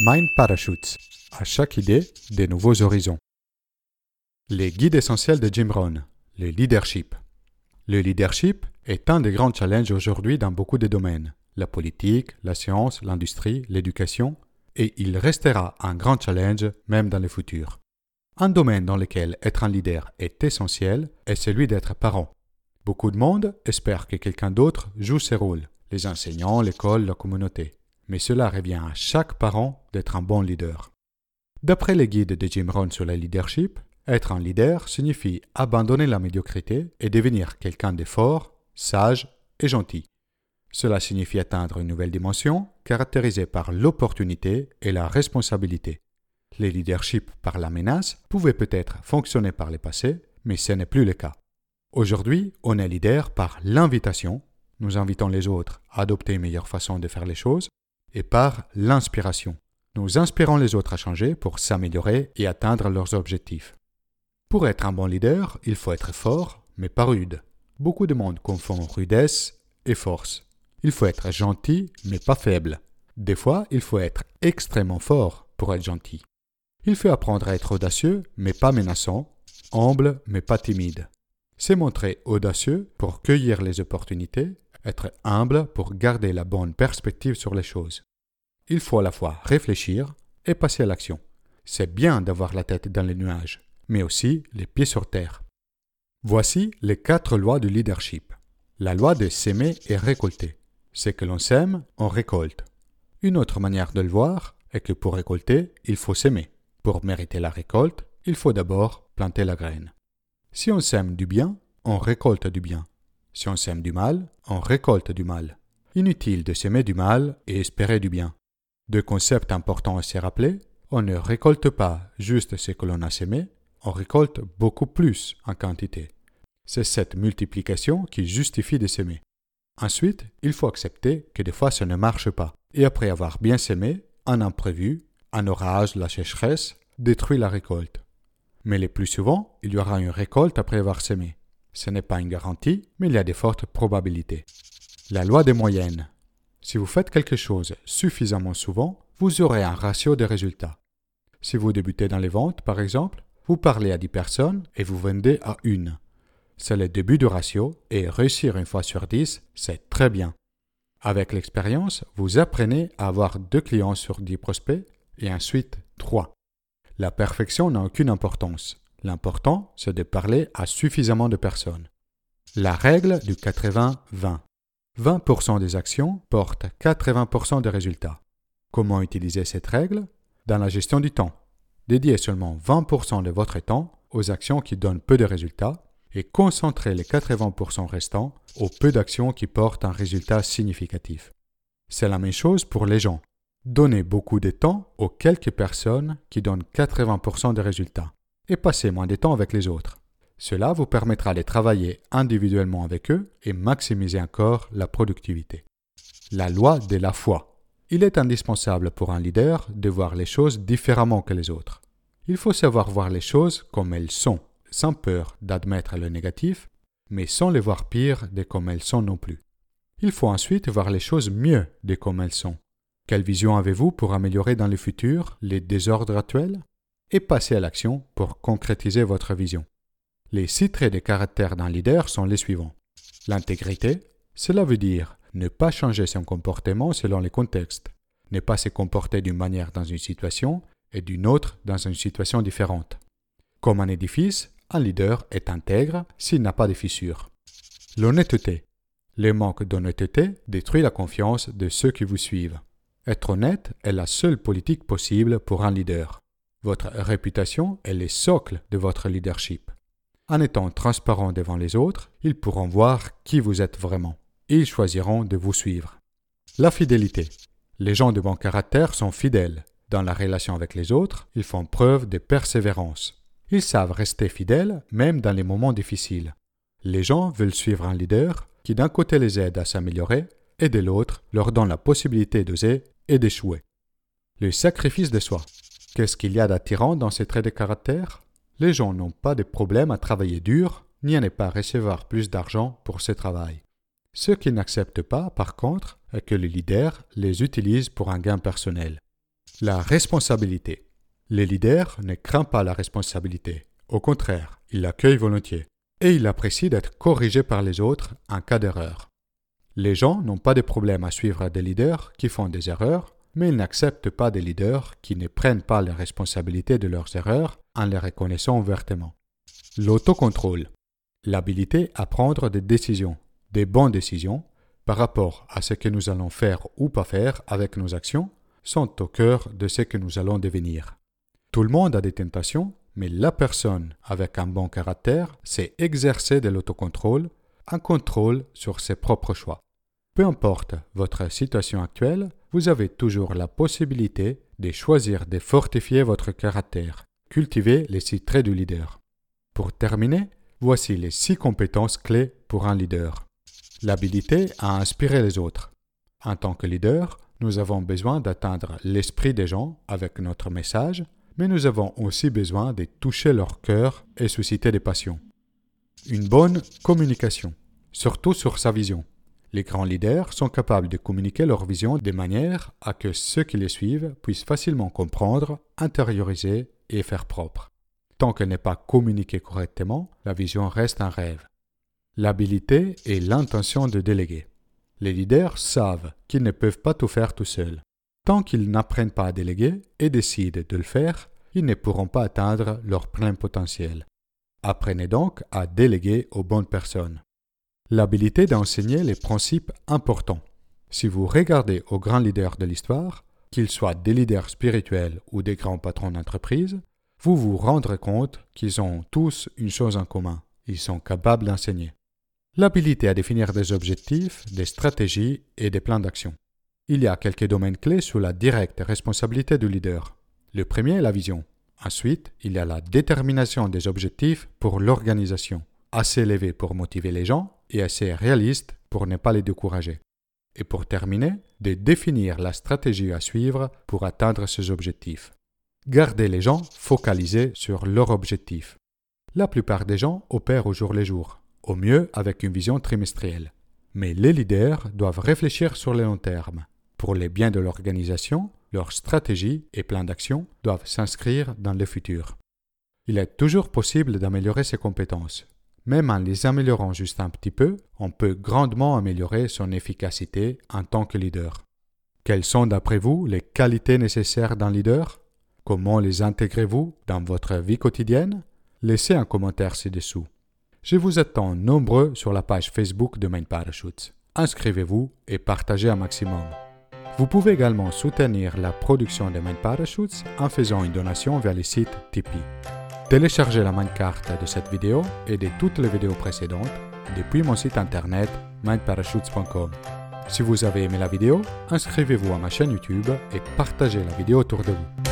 Mind Parachutes. À chaque idée, des nouveaux horizons. Les guides essentiels de Jim Rohn. Le leadership. Le leadership est un des grands challenges aujourd'hui dans beaucoup de domaines. La politique, la science, l'industrie, l'éducation. Et il restera un grand challenge même dans le futur. Un domaine dans lequel être un leader est essentiel est celui d'être parent. Beaucoup de monde espère que quelqu'un d'autre joue ses rôles, les enseignants, l'école, la communauté. Mais cela revient à chaque parent d'être un bon leader. D'après les guides de Jim Rohn sur le leadership, être un leader signifie abandonner la médiocrité et devenir quelqu'un de fort, sage et gentil. Cela signifie atteindre une nouvelle dimension caractérisée par l'opportunité et la responsabilité. Les leaderships par la menace pouvaient peut-être fonctionner par le passé, mais ce n'est plus le cas. Aujourd'hui, on est leader par l'invitation. Nous invitons les autres à adopter une meilleure façon de faire les choses et par l'inspiration. Nous inspirons les autres à changer pour s'améliorer et atteindre leurs objectifs. Pour être un bon leader, il faut être fort, mais pas rude. Beaucoup de monde confond rudesse et force. Il faut être gentil, mais pas faible. Des fois, il faut être extrêmement fort pour être gentil. Il faut apprendre à être audacieux, mais pas menaçant, humble, mais pas timide. C'est montrer audacieux pour cueillir les opportunités, être humble pour garder la bonne perspective sur les choses. Il faut à la fois réfléchir et passer à l'action. C'est bien d'avoir la tête dans les nuages, mais aussi les pieds sur terre. Voici les quatre lois du leadership. La loi de s'aimer et récolter. C'est que l'on sème, on récolte. Une autre manière de le voir est que pour récolter, il faut s'aimer. Pour mériter la récolte, il faut d'abord planter la graine. Si on sème du bien, on récolte du bien. Si on sème du mal, on récolte du mal. Inutile de s'aimer du mal et espérer du bien. Deux concepts importants à se rappeler. On ne récolte pas juste ce que l'on a sémé, on récolte beaucoup plus en quantité. C'est cette multiplication qui justifie de s'aimer. Ensuite, il faut accepter que des fois ça ne marche pas. Et après avoir bien sémé, un imprévu, un orage, la sécheresse, détruit la récolte. Mais le plus souvent, il y aura une récolte après avoir semé. Ce n'est pas une garantie, mais il y a de fortes probabilités. La loi des moyennes. Si vous faites quelque chose suffisamment souvent, vous aurez un ratio de résultats. Si vous débutez dans les ventes, par exemple, vous parlez à 10 personnes et vous vendez à une. C'est le début du ratio et réussir une fois sur 10, c'est très bien. Avec l'expérience, vous apprenez à avoir deux clients sur 10 prospects et ensuite 3. La perfection n'a aucune importance. L'important, c'est de parler à suffisamment de personnes. La règle du 80-20. 20%, des actions portent 80% des résultats. Comment utiliser cette règle? Dans la gestion du temps. Dédiez seulement 20% de votre temps aux actions qui donnent peu de résultats et concentrez les 80% restants aux peu d'actions qui portent un résultat significatif. C'est la même chose pour les gens. Donnez beaucoup de temps aux quelques personnes qui donnent 80% des résultats et passez moins de temps avec les autres. Cela vous permettra de travailler individuellement avec eux et maximiser encore la productivité. La loi de la foi. Il est indispensable pour un leader de voir les choses différemment que les autres. Il faut savoir voir les choses comme elles sont, sans peur d'admettre le négatif, mais sans les voir pires de comme elles sont non plus. Il faut ensuite voir les choses mieux de comme elles sont, quelle vision avez-vous pour améliorer dans le futur les désordres actuels? Et passer à l'action pour concrétiser votre vision. Les six traits de caractère d'un leader sont les suivants. L'intégrité, cela veut dire ne pas changer son comportement selon les contextes, ne pas se comporter d'une manière dans une situation et d'une autre dans une situation différente. Comme un édifice, un leader est intègre s'il n'a pas de fissures. L'honnêteté. Le manque d'honnêteté détruit la confiance de ceux qui vous suivent. Être honnête est la seule politique possible pour un leader. Votre réputation est le socle de votre leadership. En étant transparent devant les autres, ils pourront voir qui vous êtes vraiment. Ils choisiront de vous suivre. La fidélité. Les gens de bon caractère sont fidèles. Dans la relation avec les autres, ils font preuve de persévérance. Ils savent rester fidèles même dans les moments difficiles. Les gens veulent suivre un leader qui d'un côté les aide à s'améliorer et de l'autre leur donne la possibilité d'oser et d'échouer. Le sacrifice de soi. Qu'est-ce qu'il y a d'attirant dans ces traits de caractère? Les gens n'ont pas de problème à travailler dur, ni à ne pas recevoir plus d'argent pour ce travail. Ce qu'ils n'acceptent pas, par contre, est que le leader les utilise pour un gain personnel. La responsabilité. Les leaders ne craignent pas la responsabilité. Au contraire, ils l'accueillent volontiers. Et ils apprécient d'être corrigés par les autres en cas d'erreur. Les gens n'ont pas de problème à suivre des leaders qui font des erreurs, mais ils n'acceptent pas des leaders qui ne prennent pas la responsabilité de leurs erreurs en les reconnaissant ouvertement. L'autocontrôle. L'habilité à prendre des décisions, des bonnes décisions, par rapport à ce que nous allons faire ou pas faire avec nos actions, sont au cœur de ce que nous allons devenir. Tout le monde a des tentations, mais la personne avec un bon caractère sait exercer de l'autocontrôle, un contrôle sur ses propres choix. Peu importe votre situation actuelle, vous avez toujours la possibilité de choisir de fortifier votre caractère, cultiver les six traits du leader. Pour terminer, voici les six compétences clés pour un leader. L'habilité à inspirer les autres. En tant que leader, nous avons besoin d'atteindre l'esprit des gens avec notre message, mais nous avons aussi besoin de toucher leur cœur et susciter des passions. Une bonne communication, surtout sur sa vision. Les grands leaders sont capables de communiquer leur vision de manière à que ceux qui les suivent puissent facilement comprendre, intérioriser et faire propre. Tant qu'elle n'est pas communiquée correctement, la vision reste un rêve. L'habilité et l'intention de déléguer. Les leaders savent qu'ils ne peuvent pas tout faire tout seuls. Tant qu'ils n'apprennent pas à déléguer et décident de le faire, ils ne pourront pas atteindre leur plein potentiel. Apprenez donc à déléguer aux bonnes personnes. L'habilité d'enseigner les principes importants. Si vous regardez aux grands leaders de l'histoire, qu'ils soient des leaders spirituels ou des grands patrons d'entreprise, vous vous rendrez compte qu'ils ont tous une chose en commun. Ils sont capables d'enseigner. L'habilité à définir des objectifs, des stratégies et des plans d'action. Il y a quelques domaines clés sous la directe responsabilité du leader. Le premier est la vision. Ensuite, il y a la détermination des objectifs pour l'organisation, assez élevé pour motiver les gens et assez réaliste pour ne pas les décourager. Et pour terminer, de définir la stratégie à suivre pour atteindre ces objectifs. Garder les gens focalisés sur leur objectif. La plupart des gens opèrent au jour le jour, au mieux avec une vision trimestrielle. Mais les leaders doivent réfléchir sur le long terme. Pour les biens de l'organisation, leurs stratégies et plans d'action doivent s'inscrire dans le futur. Il est toujours possible d'améliorer ses compétences. Même en les améliorant juste un petit peu, on peut grandement améliorer son efficacité en tant que leader. Quelles sont d'après vous les qualités nécessaires d'un leader? Comment les intégrez-vous dans votre vie quotidienne? Laissez un commentaire ci-dessous. Je vous attends nombreux sur la page Facebook de Mind Parachutes. Inscrivez-vous et partagez un maximum. Vous pouvez également soutenir la production de Mind Parachutes en faisant une donation via le site Tipeee. Téléchargez la carte de cette vidéo et de toutes les vidéos précédentes depuis mon site internet mindparachutes.com. Si vous avez aimé la vidéo, inscrivez-vous à ma chaîne YouTube et partagez la vidéo autour de vous.